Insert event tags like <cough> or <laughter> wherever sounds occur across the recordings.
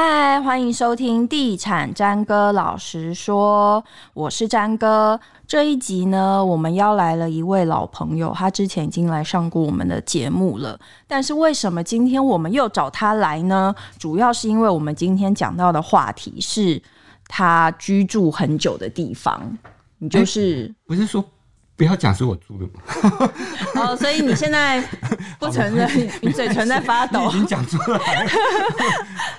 嗨，欢迎收听《地产詹哥老实说》，我是詹哥。这一集呢，我们邀来了一位老朋友，他之前已经来上过我们的节目了。但是为什么今天我们又找他来呢？主要是因为我们今天讲到的话题是他居住很久的地方，你就是、不是说。不要讲是我租的嘛？<laughs> 哦，所以你现在 <laughs> 不承认，你嘴唇在发抖。已经讲出来 <laughs> 了。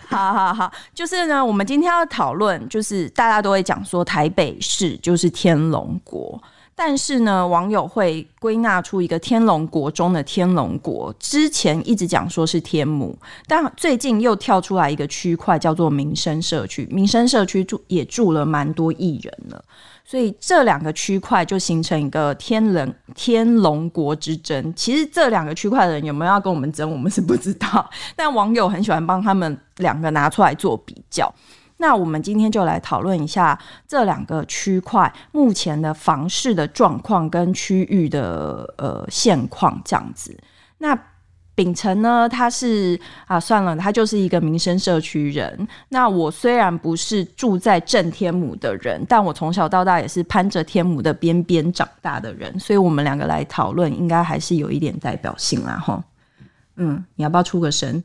好好好，就是呢，我们今天要讨论，就是大家都会讲说台北市就是天龙国。但是呢，网友会归纳出一个天龙国中的天龙国。之前一直讲说是天母，但最近又跳出来一个区块叫做民生社区。民生社区住也住了蛮多艺人了，所以这两个区块就形成一个天人天龙国之争。其实这两个区块的人有没有要跟我们争，我们是不知道。但网友很喜欢帮他们两个拿出来做比较。那我们今天就来讨论一下这两个区块目前的房市的状况跟区域的呃现况这样子。那秉承呢，他是啊，算了，他就是一个民生社区人。那我虽然不是住在正天母的人，但我从小到大也是攀着天母的边边长大的人，所以我们两个来讨论，应该还是有一点代表性啦，哈。嗯，你要不要出个声？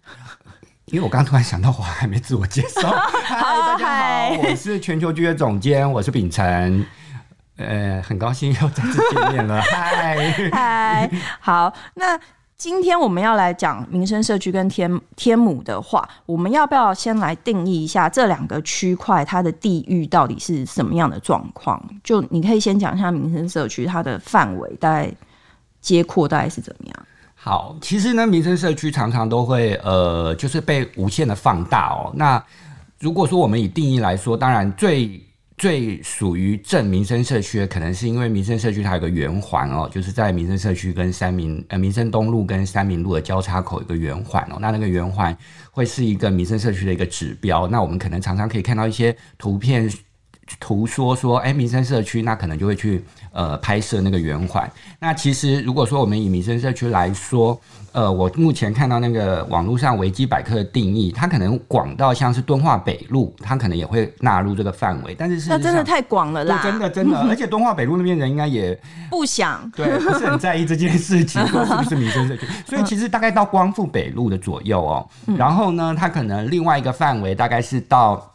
因为我刚突然想到，我还没自我介绍。<laughs> 嗨，大家好，我是全球剧的总监，我是秉承。呃，很高兴又再次见面了。<laughs> 嗨，嗨，好。那今天我们要来讲民生社区跟天天母的话，我们要不要先来定义一下这两个区块它的地域到底是什么样的状况？就你可以先讲一下民生社区它的范围大概接阔大概是怎么样？好，其实呢，民生社区常常都会呃，就是被无限的放大哦。那如果说我们以定义来说，当然最最属于正民生社区的，可能是因为民生社区它有个圆环哦，就是在民生社区跟三民呃民生东路跟三民路的交叉口有个圆环哦。那那个圆环会是一个民生社区的一个指标。那我们可能常常可以看到一些图片图说说，哎，民生社区，那可能就会去。呃，拍摄那个圆环。那其实如果说我们以民生社区来说，呃，我目前看到那个网络上维基百科的定义，它可能广到像是敦化北路，它可能也会纳入这个范围。但是那真的太广了啦！真的真的，<laughs> 而且敦化北路那边人应该也不想对，不是很在意这件事情，说是不是民生社区。<laughs> 所以其实大概到光复北路的左右哦，然后呢，它可能另外一个范围大概是到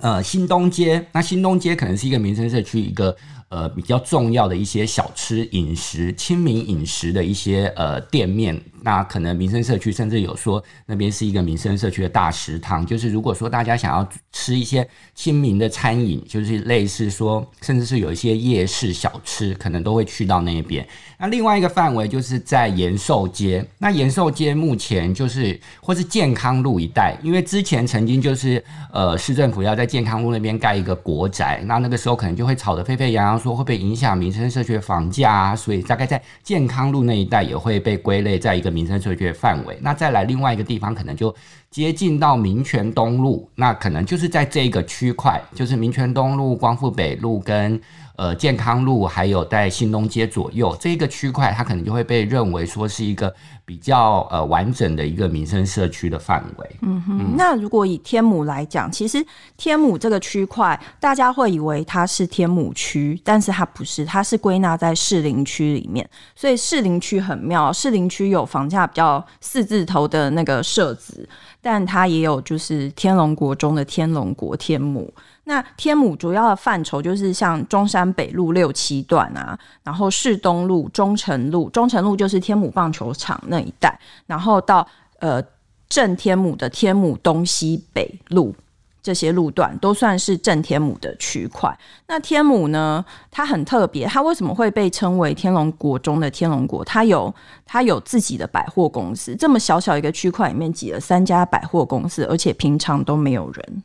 呃新东街，那新东街可能是一个民生社区一个。呃，比较重要的一些小吃饮食、亲民饮食的一些呃店面。那可能民生社区甚至有说那边是一个民生社区的大食堂，就是如果说大家想要吃一些亲民的餐饮，就是类似说，甚至是有一些夜市小吃，可能都会去到那边。那另外一个范围就是在延寿街，那延寿街目前就是或是健康路一带，因为之前曾经就是呃市政府要在健康路那边盖一个国宅，那那个时候可能就会吵得沸沸扬扬，说会不会影响民生社区的房价啊，所以大概在健康路那一带也会被归类在一个。民生社区的范围，那再来另外一个地方，可能就接近到民权东路，那可能就是在这个区块，就是民权东路、光复北路跟呃健康路，还有在新东街左右这个区块，它可能就会被认为说是一个。比较呃完整的一个民生社区的范围。嗯哼，嗯，那如果以天母来讲，其实天母这个区块，大家会以为它是天母区，但是它不是，它是归纳在士林区里面。所以士林区很妙，士林区有房价比较四字头的那个设置，但它也有就是天龙国中的天龙国天母。那天母主要的范畴就是像中山北路六七段啊，然后市东路、中城路，中城路就是天母棒球场那一带，然后到呃正天母的天母东西北路这些路段都算是正天母的区块。那天母呢，它很特别，它为什么会被称为天龙国中的天龙国？它有它有自己的百货公司，这么小小一个区块里面挤了三家百货公司，而且平常都没有人。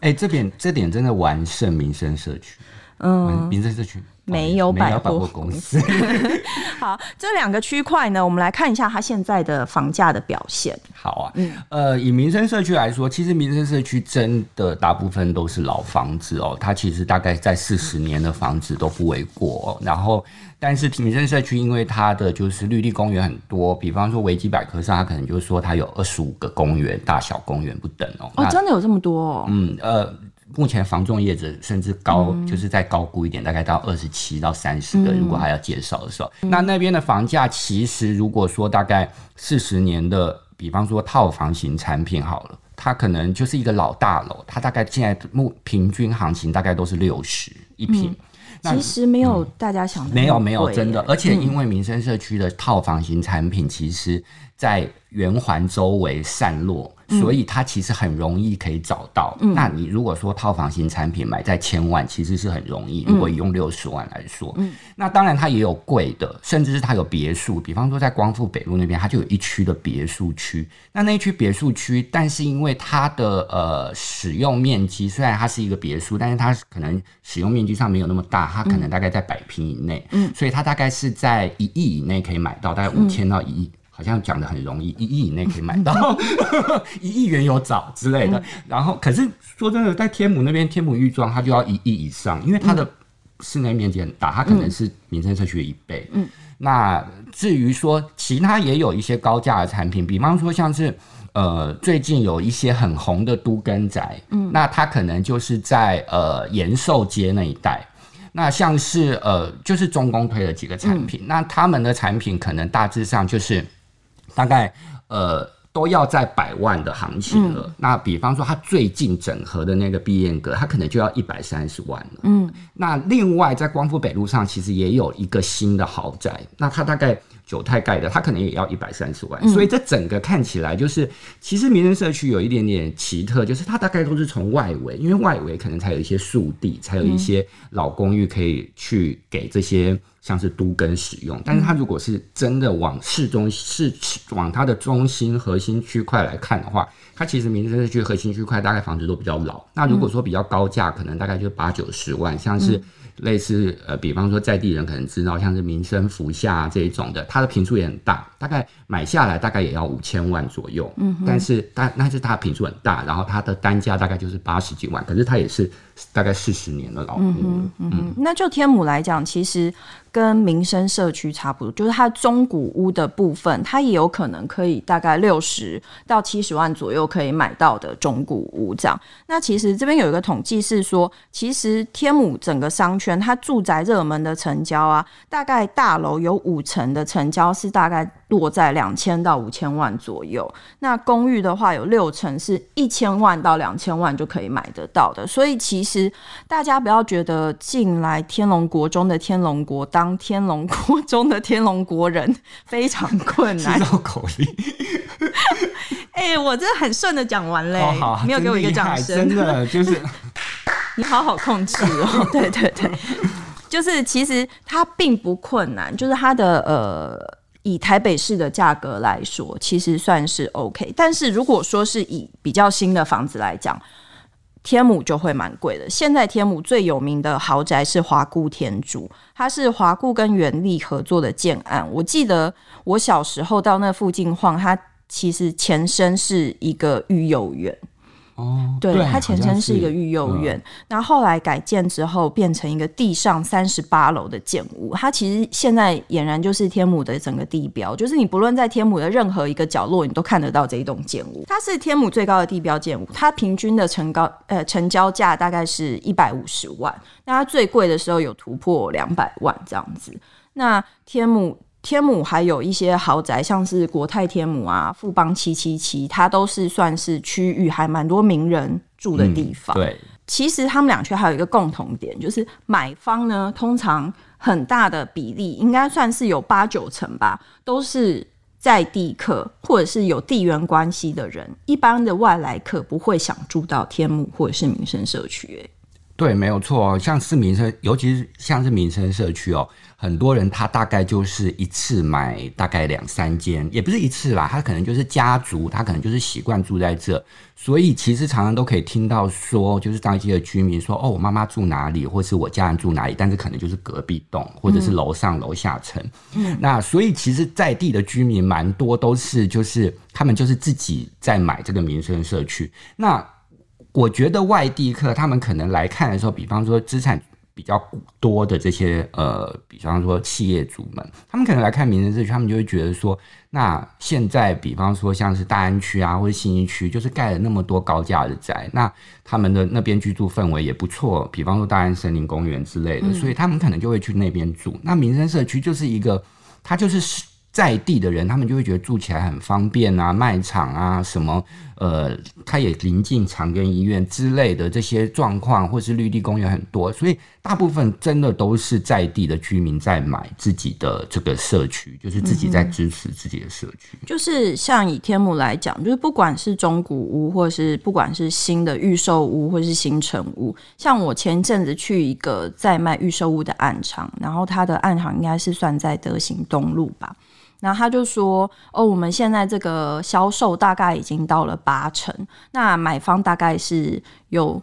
哎、这点这点真的完胜民生社区，嗯，民生社区没有百货公司。<laughs> 好，这两个区块呢，我们来看一下它现在的房价的表现。好啊，嗯，呃，以民生社区来说，其实民生社区真的大部分都是老房子哦，它其实大概在四十年的房子都不为过哦。然后，但是民生社区因为它的就是绿地公园很多，比方说维基百科上，它可能就是说它有二十五个公园，大小公园不等哦。哦，真的有这么多哦？嗯，呃。目前房仲业者甚至高，嗯、就是再高估一点，大概到二十七到三十个。如果还要介绍的时候，嗯、那那边的房价其实如果说大概四十年的，比方说套房型产品好了，它可能就是一个老大楼，它大概现在目平均行情大概都是六十一平。嗯、其实没有大家想的、嗯、没有没有真的，而且因为民生社区的套房型产品，其实在圆环周围散落。所以它其实很容易可以找到。嗯、那你如果说套房型产品买在千万，其实是很容易。如果用六十万来说，嗯、那当然它也有贵的，甚至是它有别墅。比方说在光复北路那边，它就有一区的别墅区。那那一区别墅区，但是因为它的呃使用面积，虽然它是一个别墅，但是它可能使用面积上没有那么大，它可能大概在百平以内。嗯，所以它大概是在一亿以内可以买到，大概五千到一亿。好像讲的很容易，一亿以内可以买到，<laughs> 一亿元有找之类的。然后，可是说真的，在天母那边，天母玉庄它就要一亿以上，因为它的室内面积很大，它可能是民生社区的一倍。嗯，那至于说其他也有一些高价的产品，比方说像是呃最近有一些很红的都更宅，嗯，那它可能就是在呃延寿街那一带。那像是呃就是中公推了几个产品，那他们的产品可能大致上就是。大概呃都要在百万的行情了。嗯、那比方说，它最近整合的那个碧燕阁，它可能就要一百三十万了。嗯，那另外在光复北路上，其实也有一个新的豪宅，那它大概。九泰盖的，他可能也要一百三十万，嗯、所以这整个看起来就是，其实民生社区有一点点奇特，就是它大概都是从外围，因为外围可能才有一些树地，才有一些老公寓可以去给这些像是都跟使用。但是它如果是真的往市中市往它的中心核心区块来看的话，它其实民生社区核心区块大概房子都比较老。那如果说比较高价，可能大概就八九十万，像是。类似呃，比方说在地人可能知道，像是民生福下这一种的，它的坪数也很大，大概买下来大概也要五千万左右。嗯哼，但是但那是它品数很大，然后它的单价大概就是八十几万，可是它也是大概四十年的老屋。嗯嗯，嗯那就天母来讲，其实。跟民生社区差不多，就是它中古屋的部分，它也有可能可以大概六十到七十万左右可以买到的中古屋这样。那其实这边有一个统计是说，其实天母整个商圈，它住宅热门的成交啊，大概大楼有五成的成交是大概落在两千到五千万左右。那公寓的话，有六成是一千万到两千万就可以买得到的。所以其实大家不要觉得进来天龙国中的天龙国当天龙国中的天龙国人非常困难。绕口令。哎、欸，我这很顺的讲完嘞，哦、没有给我一个掌声。真的就是，<laughs> 你好好控制哦。<laughs> 对对对，就是其实它并不困难，就是它的呃，以台北市的价格来说，其实算是 OK。但是如果说是以比较新的房子来讲，天母就会蛮贵的。现在天母最有名的豪宅是华固天竺，它是华固跟元力合作的建案。我记得我小时候到那附近晃，它其实前身是一个育幼院。哦，对，它前身是一个育幼院，然后后来改建之后变成一个地上三十八楼的建物。它其实现在俨然就是天母的整个地标，就是你不论在天母的任何一个角落，你都看得到这一栋建物。它是天母最高的地标建物，它平均的成高呃成交价大概是一百五十万，那它最贵的时候有突破两百万这样子。那天母。天母还有一些豪宅，像是国泰天母啊、富邦七七七，它都是算是区域还蛮多名人住的地方。嗯、对，其实他们两区还有一个共同点，就是买方呢，通常很大的比例，应该算是有八九成吧，都是在地客或者是有地缘关系的人。一般的外来客不会想住到天母或者是民生社区。对，没有错。像是民生，尤其是像是民生社区哦，很多人他大概就是一次买大概两三间，也不是一次啦，他可能就是家族，他可能就是习惯住在这，所以其实常常都可以听到说，就是当地的居民说，哦，我妈妈住哪里，或是我家人住哪里，但是可能就是隔壁栋，或者是楼上楼下层。嗯，那所以其实在地的居民蛮多都是，就是他们就是自己在买这个民生社区。那我觉得外地客他们可能来看的时候，比方说资产比较多的这些呃，比方说企业主们，他们可能来看民生社区，他们就会觉得说，那现在比方说像是大安区啊，或者信义区，就是盖了那么多高价的宅，那他们的那边居住氛围也不错，比方说大安森林公园之类的，所以他们可能就会去那边住。那民生社区就是一个，它就是。在地的人，他们就会觉得住起来很方便啊，卖场啊，什么呃，它也临近长庚医院之类的这些状况，或是绿地公园很多，所以大部分真的都是在地的居民在买自己的这个社区，就是自己在支持自己的社区。就是像以天母来讲，就是不管是中古屋，或是不管是新的预售屋，或是新成屋，像我前阵子去一个在卖预售屋的暗场，然后它的暗场应该是算在德行东路吧。然后他就说：“哦，我们现在这个销售大概已经到了八成，那买方大概是有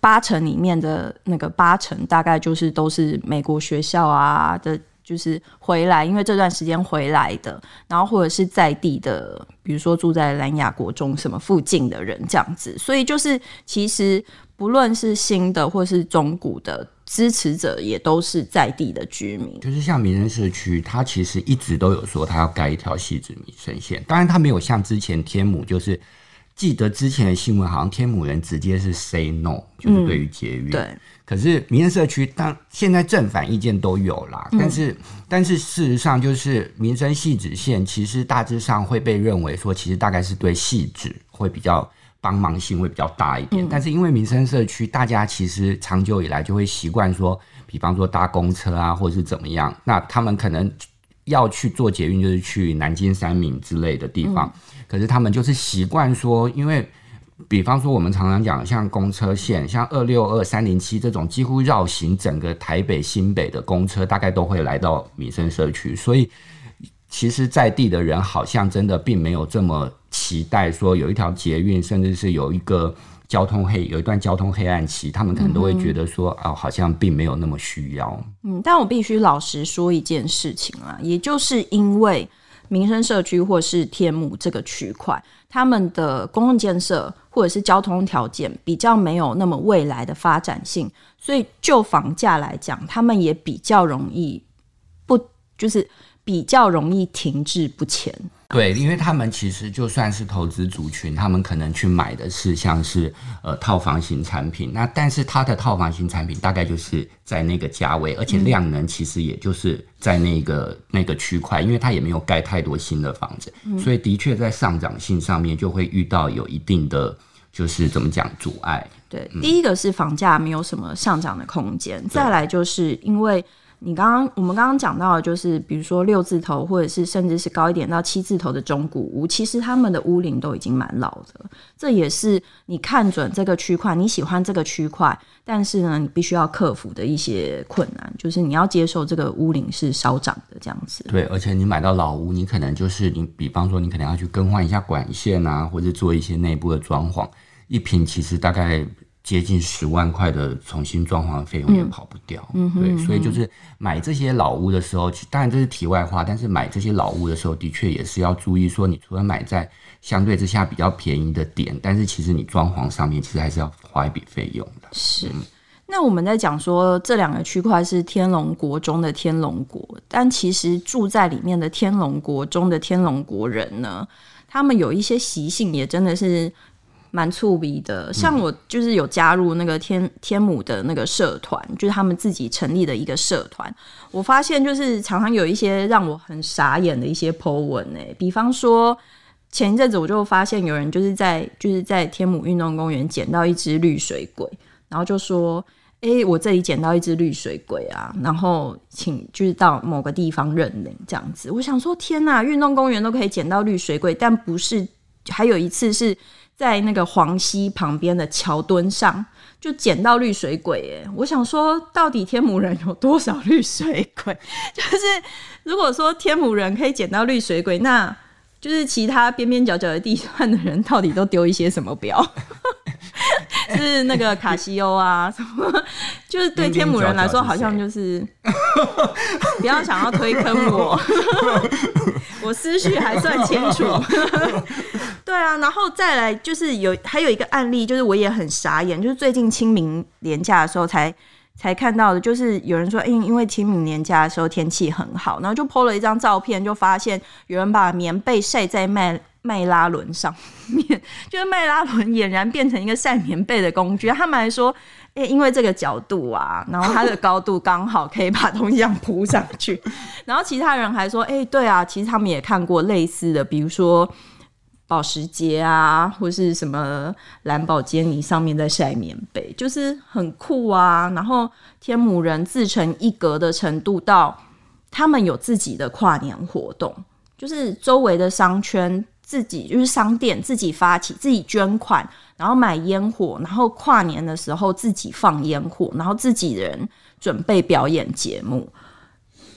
八成里面的那个八成，大概就是都是美国学校啊的，就是回来，因为这段时间回来的，然后或者是在地的，比如说住在兰雅国中什么附近的人这样子，所以就是其实不论是新的或是中古的。”支持者也都是在地的居民，就是像民生社区，他其实一直都有说他要盖一条汐止民生线。当然，他没有像之前天母，就是记得之前的新闻，好像天母人直接是 say no，就是对于捷运。对。可是民生社区，当现在正反意见都有啦。但是，嗯、但是事实上，就是民生汐止线，其实大致上会被认为说，其实大概是对汐止会比较。帮忙性会比较大一点，嗯、但是因为民生社区，大家其实长久以来就会习惯说，比方说搭公车啊，或者是怎么样，那他们可能要去做捷运，就是去南京、三明之类的地方。嗯、可是他们就是习惯说，因为比方说我们常常讲，像公车线，像二六二、三零七这种几乎绕行整个台北、新北的公车，大概都会来到民生社区，所以其实在地的人好像真的并没有这么。期待说有一条捷运，甚至是有一个交通黑，有一段交通黑暗期，他们可能都会觉得说，哦，好像并没有那么需要。嗯，但我必须老实说一件事情啊，也就是因为民生社区或是天母这个区块，他们的公共建设或者是交通条件比较没有那么未来的发展性，所以就房价来讲，他们也比较容易不，就是比较容易停滞不前。对，因为他们其实就算是投资族群，他们可能去买的是像是呃套房型产品，那但是它的套房型产品大概就是在那个价位，而且量能其实也就是在那个、嗯、那个区块，因为它也没有盖太多新的房子，嗯、所以的确在上涨性上面就会遇到有一定的就是怎么讲阻碍。对，嗯、第一个是房价没有什么上涨的空间，再来就是因为。你刚刚我们刚刚讲到的，就是比如说六字头，或者是甚至是高一点到七字头的中古屋，其实他们的屋龄都已经蛮老的。这也是你看准这个区块，你喜欢这个区块，但是呢，你必须要克服的一些困难，就是你要接受这个屋龄是稍长的这样子。对，而且你买到老屋，你可能就是你，比方说你可能要去更换一下管线啊，或者做一些内部的装潢，一坪其实大概。接近十万块的重新装潢费用也跑不掉，嗯，对，所以就是买这些老屋的时候，当然这是题外话，但是买这些老屋的时候，的确也是要注意说，你除了买在相对之下比较便宜的点，但是其实你装潢上面其实还是要花一笔费用的。是，那我们在讲说这两个区块是天龙国中的天龙国，但其实住在里面的天龙国中的天龙国人呢，他们有一些习性也真的是。蛮粗鄙的，像我就是有加入那个天天母的那个社团，就是他们自己成立的一个社团。我发现就是常常有一些让我很傻眼的一些 po 文诶、欸，比方说前一阵子我就发现有人就是在就是在天母运动公园捡到一只绿水鬼，然后就说：“哎、欸，我这里捡到一只绿水鬼啊，然后请就是到某个地方认领这样子。”我想说天哪，运动公园都可以捡到绿水鬼，但不是还有一次是。在那个黄溪旁边的桥墩上就捡到绿水鬼耶！我想说，到底天母人有多少绿水鬼？<laughs> 就是如果说天母人可以捡到绿水鬼，那就是其他边边角角的地段的人到底都丢一些什么标？<laughs> 是那个卡西欧啊，什么？就是对天母人来说，好像就是不要想要推坑我，<laughs> 我思绪还算清楚。<laughs> 对啊，然后再来就是有还有一个案例，就是我也很傻眼，就是最近清明年假的时候才才看到的，就是有人说，因因为清明年假的时候天气很好，然后就 po 了一张照片，就发现有人把棉被晒在麦。麦拉伦上面，<laughs> 就是麦拉伦俨然变成一个晒棉被的工具。他们还说，哎、欸，因为这个角度啊，<laughs> 然后它的高度刚好可以把东西这样铺上去。<laughs> 然后其他人还说，哎、欸，对啊，其实他们也看过类似的，比如说保时捷啊，或是什么蓝宝坚尼上面在晒棉被，就是很酷啊。然后天母人自成一格的程度到，他们有自己的跨年活动，就是周围的商圈。自己就是商店自己发起，自己捐款，然后买烟火，然后跨年的时候自己放烟火，然后自己人准备表演节目。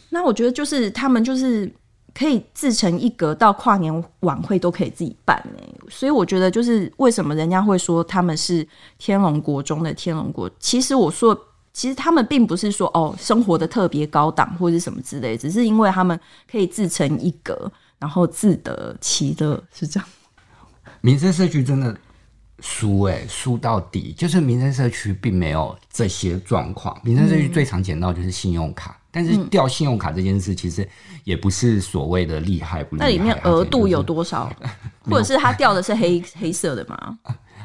那我觉得就是他们就是可以自成一格，到跨年晚会都可以自己办呢。所以我觉得就是为什么人家会说他们是天龙国中的天龙国，其实我说其实他们并不是说哦生活的特别高档或者什么之类，只是因为他们可以自成一格。然后自得其乐是这样，民生社区真的输哎，输到底。就是民生社区并没有这些状况，民生社区最常捡到就是信用卡，嗯、但是掉信用卡这件事其实也不是所谓的厉害不厉害。那里面额度有多少？<laughs> 或者是他掉的是黑 <laughs> 黑色的吗？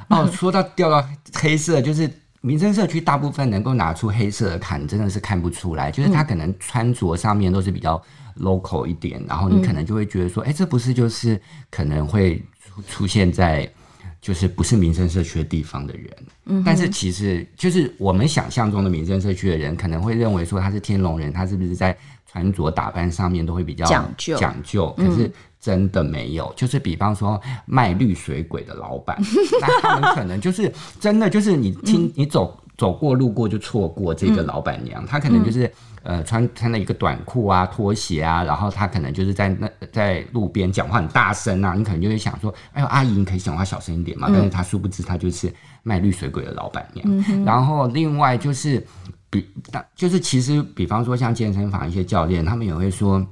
哦，说到掉到黑色，就是民生社区大部分能够拿出黑色的卡，真的是看不出来，就是他可能穿着上面都是比较。local 一点，然后你可能就会觉得说，哎、嗯，这不是就是可能会出出现在就是不是民生社区的地方的人，嗯，但是其实就是我们想象中的民生社区的人，可能会认为说他是天龙人，他是不是在穿着打扮上面都会比较讲究讲究？可是真的没有，嗯、就是比方说卖绿水鬼的老板，<laughs> 那他们可能就是真的就是你听你走。走过路过就错过这个老板娘，她、嗯、可能就是、嗯、呃穿穿了一个短裤啊拖鞋啊，然后她可能就是在那在路边讲话很大声啊，你可能就会想说，哎呦阿姨你可以讲话小声一点嘛，嗯、但是她殊不知她就是卖绿水鬼的老板娘。嗯、然后另外就是比大就是其实比方说像健身房一些教练，他们也会说，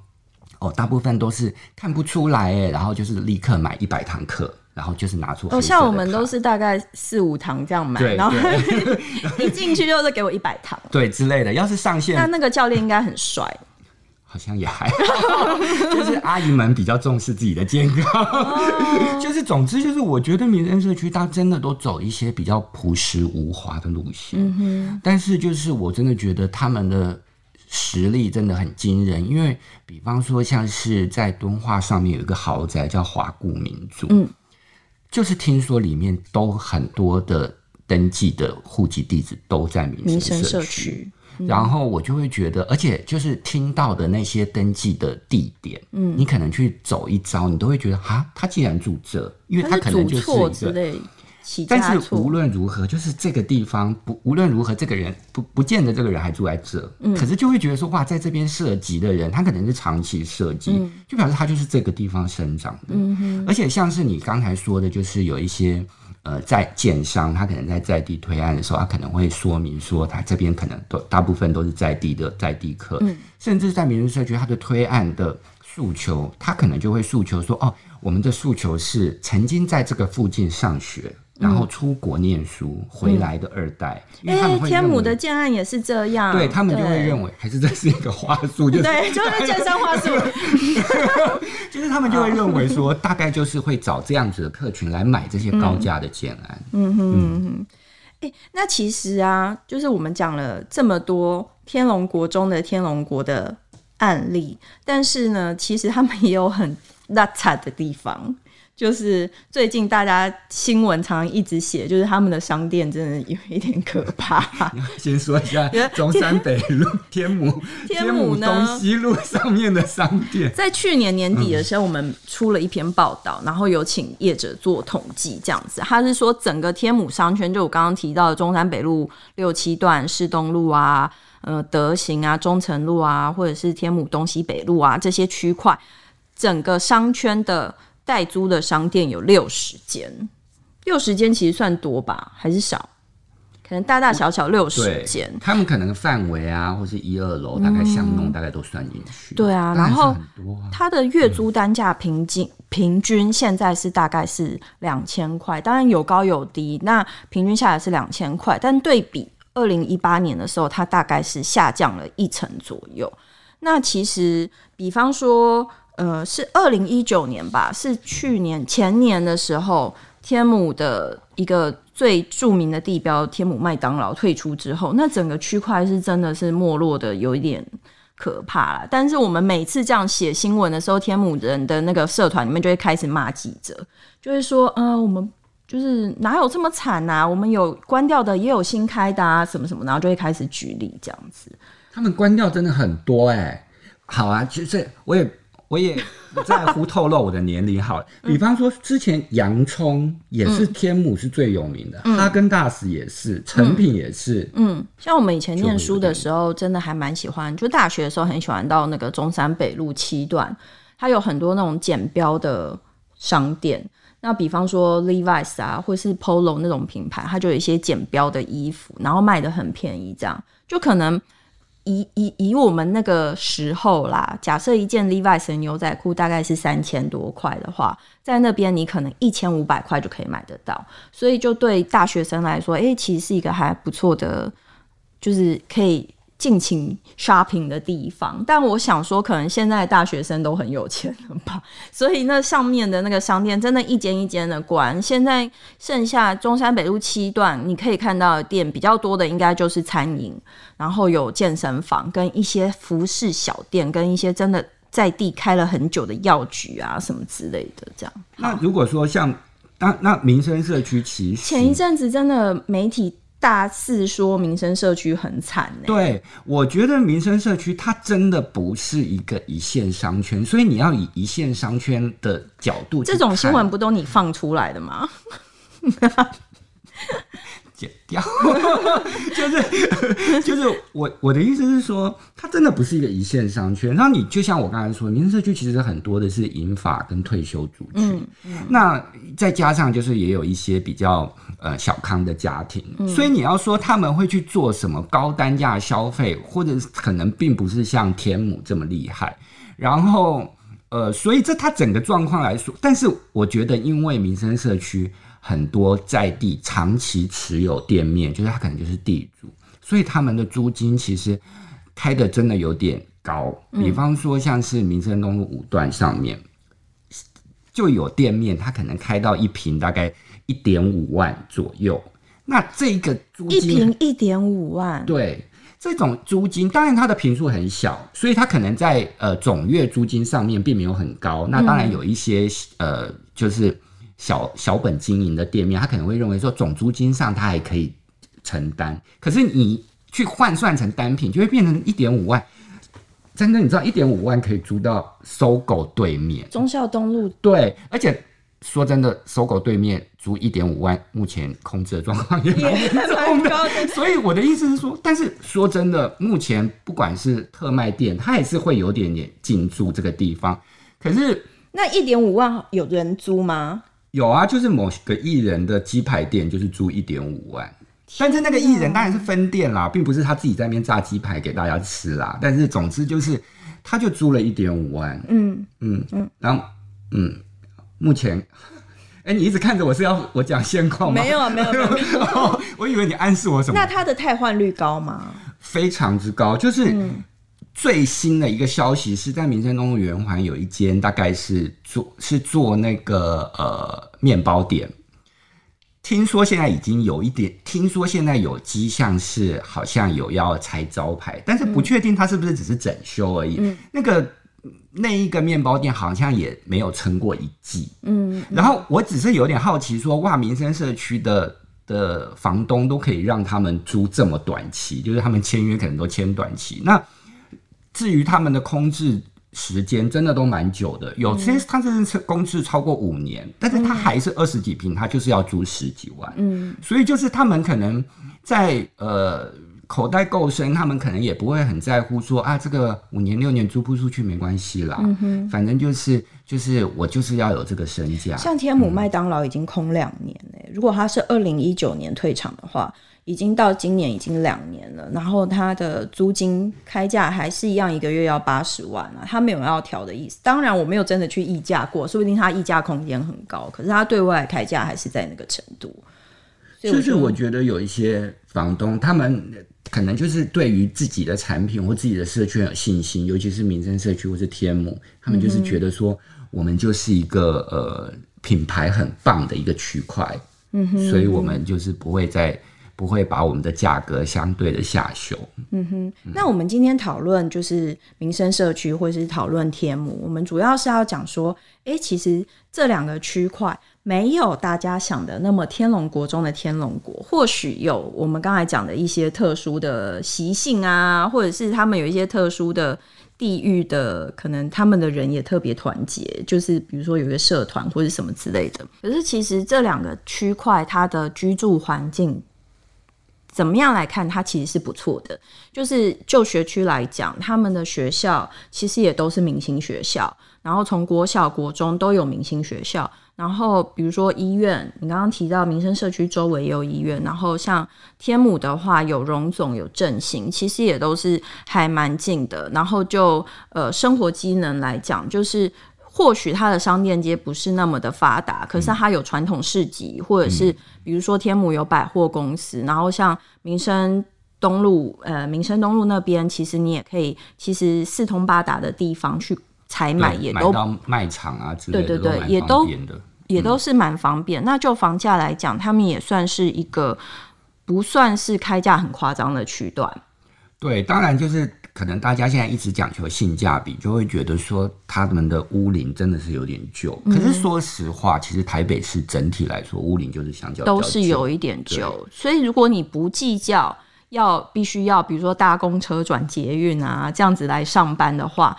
哦大部分都是看不出来哎，然后就是立刻买一百堂课。然后就是拿出哦，像我们都是大概四五堂这样买，然后 <laughs> 一进去就是给我一百堂，对之类的。要是上线，那那个教练应该很帅，好像也还好，<laughs> 就是阿姨们比较重视自己的健康，哦、<laughs> 就是总之就是我觉得民生社区它真的都走一些比较朴实无华的路线，嗯哼，但是就是我真的觉得他们的实力真的很惊人，因为比方说像是在敦化上面有一个豪宅叫华固民族，嗯。就是听说里面都很多的登记的户籍地址都在民生社区，嗯、然后我就会觉得，而且就是听到的那些登记的地点，嗯，你可能去走一遭，你都会觉得啊，他既然住这，因为他可能就是一个。但是无论如何，就是这个地方不无论如何，这个人不不见得这个人还住在这，嗯，可是就会觉得说哇，在这边涉及的人，他可能是长期涉及，嗯，就表示他就是这个地方生长的，而且像是你刚才说的，就是有一些呃在建商，他可能在在地推案的时候，他可能会说明说，他这边可能都大部分都是在地的在地客，嗯，甚至在民生社区，他的推案的诉求，他可能就会诉求说，哦，我们的诉求是曾经在这个附近上学。然后出国念书回来的二代，因为天母的建案也是这样，对他们就会认为还是这是一个话术，就是对，就是健身话术，<laughs> 就是他们就会认为说，大概就是会找这样子的客群来买这些高价的建案。嗯。哼嗯哼，哎，那其实啊，就是我们讲了这么多天龙国中的天龙国的案例，但是呢，其实他们也有很邋遢的地方。就是最近大家新闻常常一直写，就是他们的商店真的有一点可怕。<laughs> 先说一下中山北路 <laughs> 天母天母东西路上面的商店，在去年年底的时候，我们出了一篇报道，然后有请业者做统计，这样子，他是说整个天母商圈，就我刚刚提到的中山北路六七段、市东路啊、呃德行啊、中城路啊，或者是天母东西北路啊这些区块，整个商圈的。代租的商店有六十间，六十间其实算多吧，还是少？可能大大小小六十间。他们可能范围啊，或是一二楼，大概巷弄大概都算进去。对啊，然后它的月租单价平均平均现在是大概是两千块，当然有高有低，那平均下来是两千块，但对比二零一八年的时候，它大概是下降了一成左右。那其实，比方说。呃，是二零一九年吧，是去年前年的时候，天母的一个最著名的地标天母麦当劳退出之后，那整个区块是真的是没落的有一点可怕了。但是我们每次这样写新闻的时候，天母人的那个社团里面就会开始骂记者，就会说，呃，我们就是哪有这么惨啊？我们有关掉的，也有新开的啊，什么什么，然后就会开始举例这样子。他们关掉真的很多哎、好啊，其实我也。我也不在乎透露我的年龄，好，比方说之前洋葱也是天母是最有名的，嗯、哈根达斯也是，成品也是。嗯，嗯，像我们以前念书的时候，真的还蛮喜欢，就大学的时候很喜欢到那个中山北路七段，它有很多那种简标的商店，那比方说 Levi's 啊，或是 Polo 那种品牌，它就有一些简标的衣服，然后卖的很便宜，这样。就可能。以以以我们那个时候啦，假设一件 Levi's 牛仔裤大概是三千多块的话，在那边你可能一千五百块就可以买得到，所以就对大学生来说，诶、其实是一个还不错的，就是可以。尽情 shopping 的地方，但我想说，可能现在大学生都很有钱了吧，<laughs> 所以那上面的那个商店真的一间一间的关。现在剩下中山北路七段，你可以看到的店比较多的，应该就是餐饮，然后有健身房，跟一些服饰小店，跟一些真的在地开了很久的药局啊什么之类的。这样。那如果说像那那民生社区，其实前一阵子真的媒体。大肆说民生社区很惨呢？对，我觉得民生社区它真的不是一个一线商圈，所以你要以一线商圈的角度，这种新闻不都你放出来的吗？<laughs> 剪掉，<laughs> 就是 <laughs> 就是我我的意思是说，它真的不是一个一线商圈。然后你就像我刚才说，民生社区其实很多的是银发跟退休族群，嗯嗯、那再加上就是也有一些比较呃小康的家庭，嗯、所以你要说他们会去做什么高单价消费，或者可能并不是像天母这么厉害。然后呃，所以这它整个状况来说，但是我觉得因为民生社区。很多在地长期持有店面，就是他可能就是地主，所以他们的租金其实开的真的有点高。比方说，像是民生东路五段上面就有店面，他可能开到一平大概一点五万左右。那这个租金一平一点五万，对，这种租金，当然它的坪数很小，所以它可能在呃总月租金上面并没有很高。那当然有一些呃就是。小小本经营的店面，他可能会认为说总租金上他还可以承担，可是你去换算成单品，就会变成一点五万。真的，你知道一点五万可以租到 SOGO 对面忠孝东路？对，而且说真的，SOGO 对面租一点五万，目前空置的状况也蛮严重 <laughs> 的。所以我的意思是说，但是说真的，目前不管是特卖店，它也是会有点点进驻这个地方。可是那一点五万有人租吗？有啊，就是某个艺人的鸡排店，就是租一点五万。啊、但是那个艺人当然是分店啦，并不是他自己在那边炸鸡排给大家吃啦。但是总之就是，他就租了一点五万。嗯嗯嗯，然后嗯，目前，<laughs> 哎、欸，你一直看着我是要 <laughs> 我讲现况吗？没有啊，没有没有 <laughs> 我以为你暗示我什么？那他的汰换率高吗？非常之高，就是。嗯最新的一个消息是在民生东路圆环有一间，大概是做是做那个呃面包店。听说现在已经有一点，听说现在有迹象是好像有要拆招牌，但是不确定它是不是只是整修而已。嗯、那个那一个面包店好像也没有撑过一季。嗯，然后我只是有点好奇说，说哇，民生社区的的房东都可以让他们租这么短期，就是他们签约可能都签短期。那至于他们的空置时间，真的都蛮久的，有些他甚至空置超过五年，但是他还是二十几平，他就是要租十几万。嗯，所以就是他们可能在呃。口袋够深，他们可能也不会很在乎说啊，这个五年六年租不出去没关系啦，反正就是就是我就是要有这个身价。像天母麦当劳已经空两年嘞，嗯，如果他是二零一九年退场的话，已经到今年已经两年了，然后他的租金开价还是一样，一个月要八十万啊，他没有要调的意思。当然我没有真的去议价过，说不定他议价空间很高，可是他对外开价还是在那个程度。就是我觉得有一些房东他们。可能就是对于自己的产品或自己的社区有信心，尤其是民生社区或是天母，他们就是觉得说，我们就是一个呃品牌很棒的一个区块，嗯哼，所以我们就是不会再不会把我们的价格相对的下修，嗯哼。那我们今天讨论就是民生社区或者是讨论天母，我们主要是要讲说，哎、其实这两个区块。没有大家想的那么天龙国中的天龙国，或许有我们刚才讲的一些特殊的习性啊，或者是他们有一些特殊的地域的，可能他们的人也特别团结，就是比如说有一个社团或者什么之类的。可是其实这两个区块，它的居住环境怎么样来看，它其实是不错的。就是就学区来讲，他们的学校其实也都是明星学校，然后从国小、国中都有明星学校。然后，比如说医院，你刚刚提到民生社区周围也有医院。然后像天母的话，有荣总，有振兴，其实也都是还蛮近的。然后就呃生活机能来讲，就是或许它的商店街不是那么的发达，可是它有传统市集，或者是比如说天母有百货公司。然后像民生东路，呃民生东路那边，其实你也可以，其实四通八达的地方去采买也都到卖场啊之类的，对对对，也都。也都是蛮方便。那就房价来讲，他们也算是一个不算是开价很夸张的区段。对，当然就是可能大家现在一直讲求性价比，就会觉得说他们的屋龄真的是有点旧。可是说实话，其实台北市整体来说，屋龄就是相较都是有一点旧。所以如果你不计较。要必须要，比如说搭公车转捷运啊，这样子来上班的话，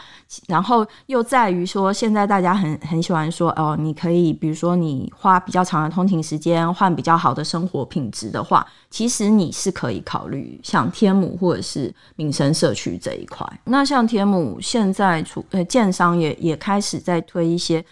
然后又在于说，现在大家很很喜欢说哦，你可以比如说你花比较长的通勤时间换比较好的生活品质的话，其实你是可以考虑像天母或者是民生社区这一块。那像天母现在出呃建商也也开始在推一些。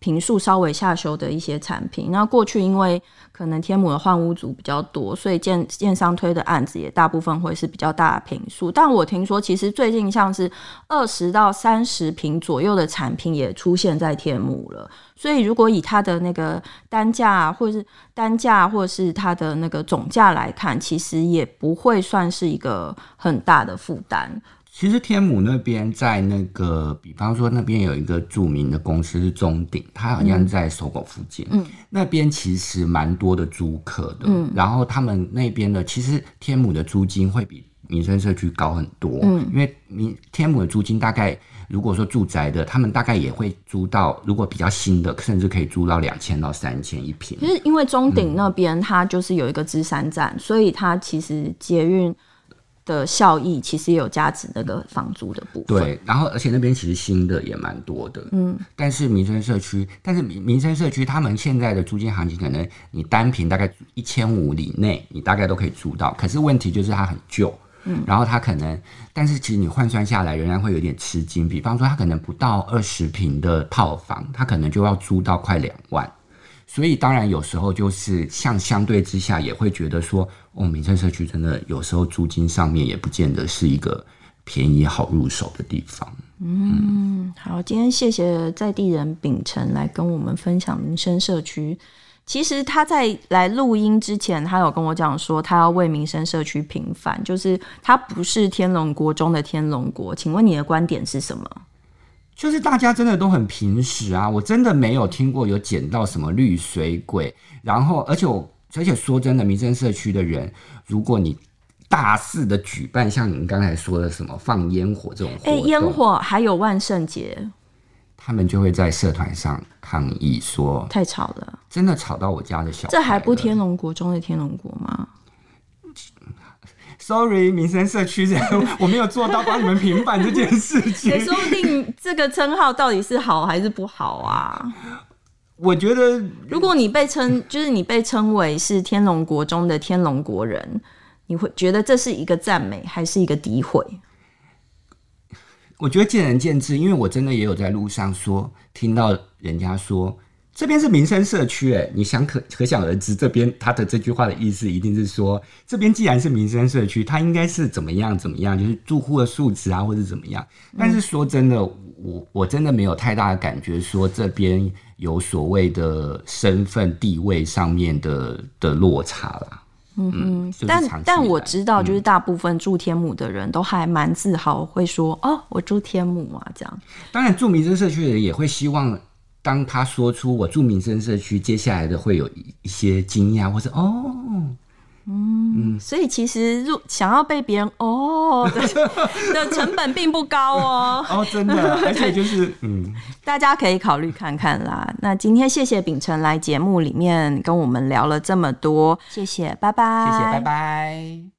坪数稍微下修的一些产品，那过去因为可能天母的换屋族比较多，所以建建商推的案子也大部分会是比较大的坪数。但我听说，其实最近像是二十到三十坪左右的产品也出现在天母了。所以如果以它的那个单价，或是单价，或是它的那个总价来看，其实也不会算是一个很大的负担。其实天母那边在那个，比方说那边有一个著名的公司是中鼎，它好像在 SOGO 附近，嗯，那边其实蛮多的租客的，嗯，然后他们那边的其实天母的租金会比民生社区高很多，嗯，因为民天母的租金大概如果说住宅的，他们大概也会租到，如果比较新的，甚至可以租到两千到三千一平。其实因为中鼎那边它就是有一个芝山站，嗯，所以它其实捷运。的效益其实也有价值，那个房租的部分。对，然后而且那边其实新的也蛮多的，嗯。但是民生社区，但是民民生社区他们现在的租金行情，可能你单平大概一千五以内，你大概都可以租到。可是问题就是它很旧，嗯。然后它可能，但是其实你换算下来仍然会有点吃惊。比方说，它可能不到二十平的套房，它可能就要租到快两万。所以当然有时候就是像相对之下也会觉得说，哦，民生社区真的有时候租金上面也不见得是一个便宜好入手的地方。嗯，好，今天谢谢在地人秉承来跟我们分享民生社区。其实他在来录音之前，他有跟我讲说，他要为民生社区平反，就是他不是天龙国中的天龙国。请问你的观点是什么？就是大家真的都很平实啊，我真的没有听过有捡到什么绿水鬼。然后，而且我，而且说真的，民生社区的人，如果你大肆的举办，像你们刚才说的什么放烟火这种活动，哎，烟火还有万圣节，他们就会在社团上抗议说太吵了，真的吵到我家的小孩。这还不天龙国中的天龙国吗？Sorry，民生社区人，我没有做到帮你们平反这件事情。<laughs> 也说不定这个称号到底是好还是不好啊？我觉得，如果你被称，就是你被称为是天龙国中的天龙国人，你会觉得这是一个赞美还是一个诋毁？我觉得见仁见智，因为我真的也有在路上说，听到人家说。这边是民生社区，哎，你想可可想而知，这边他的这句话的意思一定是说，这边既然是民生社区，它应该是怎么样怎么样，就是住户的素质啊，或者怎么样。但是说真的，我我真的没有太大的感觉，说这边有所谓的身份地位上面的的落差啦。嗯嗯，但但我知道，就是大部分住天母的人都还蛮自豪，会说、嗯、哦，我住天母啊，这样。当然，住民生社区的人也会希望。当他说出我住民生社区，接下来的会有一些惊讶，或者哦，嗯，嗯，所以其实入想要被别人哦的，的成本并不高哦，<laughs> 哦，真的，而且就是嗯，<laughs> 大家可以考虑看看啦。那今天谢谢秉承来节目里面跟我们聊了这么多，谢谢，拜拜，谢谢，拜拜。